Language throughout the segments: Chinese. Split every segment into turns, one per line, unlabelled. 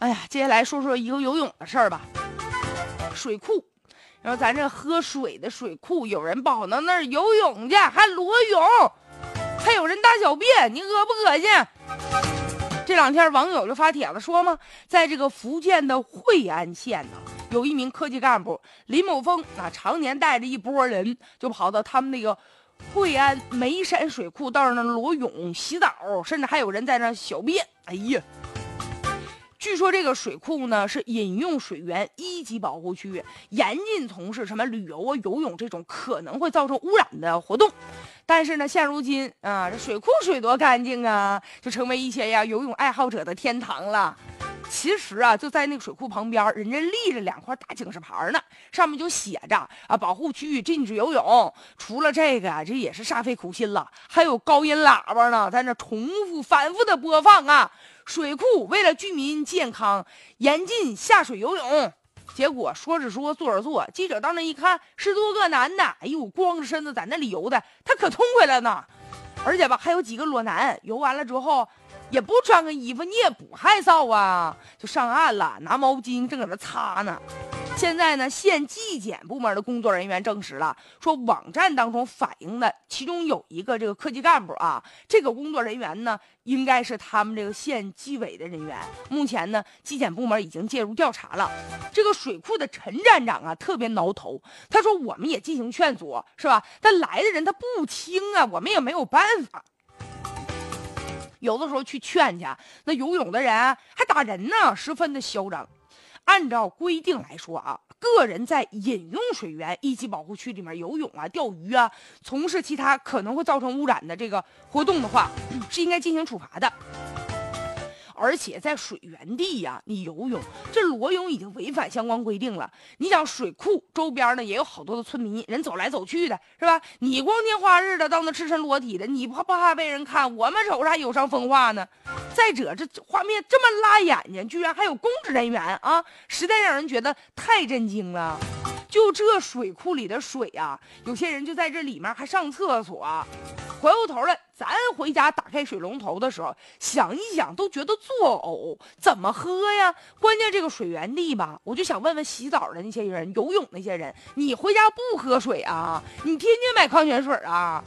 哎呀，接下来说说一个游泳的事儿吧。水库，然后咱这喝水的水库，有人跑到那儿游泳去，还裸泳，还有人大小便，你恶不恶心？这两天网友就发帖子说嘛，在这个福建的惠安县呢，有一名科技干部林某峰，啊，常年带着一波人，就跑到他们那个惠安眉山水库到那裸泳、洗澡，甚至还有人在那小便。哎呀！据说这个水库呢是饮用水源一级保护区，严禁从事什么旅游啊、游泳这种可能会造成污染的活动。但是呢，现如今啊，这水库水多干净啊，就成为一些呀游泳爱好者的天堂了。其实啊，就在那个水库旁边，人家立着两块大警示牌呢，上面就写着啊，保护区域禁止游泳。除了这个啊，这也是煞费苦心了，还有高音喇叭呢，在那重复反复的播放啊。水库为了居民健康，严禁下水游泳。结果说着说，做着做。记者到那一看，十多个男的，哎呦，光着身子在那里游的，他可痛快了呢。而且吧，还有几个裸男，游完了之后。也不穿个衣服，你也不害臊啊！就上岸了，拿毛巾正搁那擦呢。现在呢，县纪检部门的工作人员证实了，说网站当中反映的其中有一个这个科级干部啊，这个工作人员呢，应该是他们这个县纪委的人员。目前呢，纪检部门已经介入调查了。这个水库的陈站长啊，特别挠头，他说我们也进行劝阻，是吧？但来的人他不听啊，我们也没有办法。有的时候去劝去，那游泳的人还打人呢，十分的嚣张。按照规定来说啊，个人在饮用水源一级保护区里面游泳啊、钓鱼啊，从事其他可能会造成污染的这个活动的话，是应该进行处罚的。而且在水源地呀，你游泳这裸泳已经违反相关规定了。你想水库周边呢也有好多的村民，人走来走去的是吧？你光天化日的到那赤身裸体的，你怕不怕被人看？我们瞅着还有伤风化呢。再者，这画面这么辣眼睛，居然还有公职人员啊，实在让人觉得太震惊了。就这水库里的水呀，有些人就在这里面还上厕所。回过头来，咱回家打开水龙头的时候，想一想都觉得作呕，怎么喝呀？关键这个水源地吧，我就想问问洗澡的那些人、游泳那些人，你回家不喝水啊？你天天买矿泉水啊？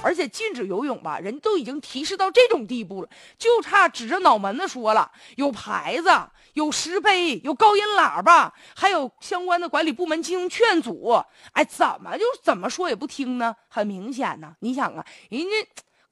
而且禁止游泳吧，人都已经提示到这种地步了，就差指着脑门子说了。有牌子，有石碑，有高音喇叭，还有相关的管理部门进行劝阻。哎，怎么就怎么说也不听呢？很明显呢，你想啊，人家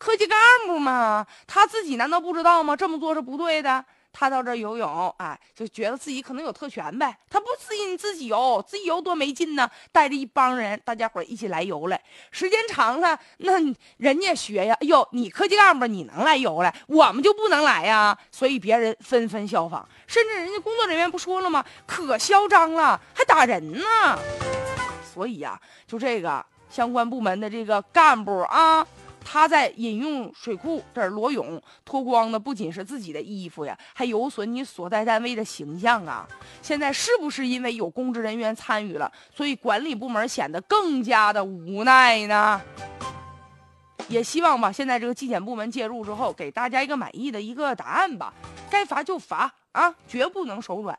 科技干部嘛，他自己难道不知道吗？这么做是不对的。他到这游泳，哎，就觉得自己可能有特权呗。他不自信自己游，自己游多没劲呢。带着一帮人，大家伙一起来游来，时间长了，那人家学呀。哎呦，你科技干部你能来游来，我们就不能来呀。所以别人纷纷效仿，甚至人家工作人员不说了吗？可嚣张了，还打人呢。所以呀，就这个相关部门的这个干部啊。他在饮用水库这儿裸泳脱光的不仅是自己的衣服呀，还有损你所在单位的形象啊！现在是不是因为有公职人员参与了，所以管理部门显得更加的无奈呢？也希望吧，现在这个纪检部门介入之后，给大家一个满意的一个答案吧。该罚就罚啊，绝不能手软。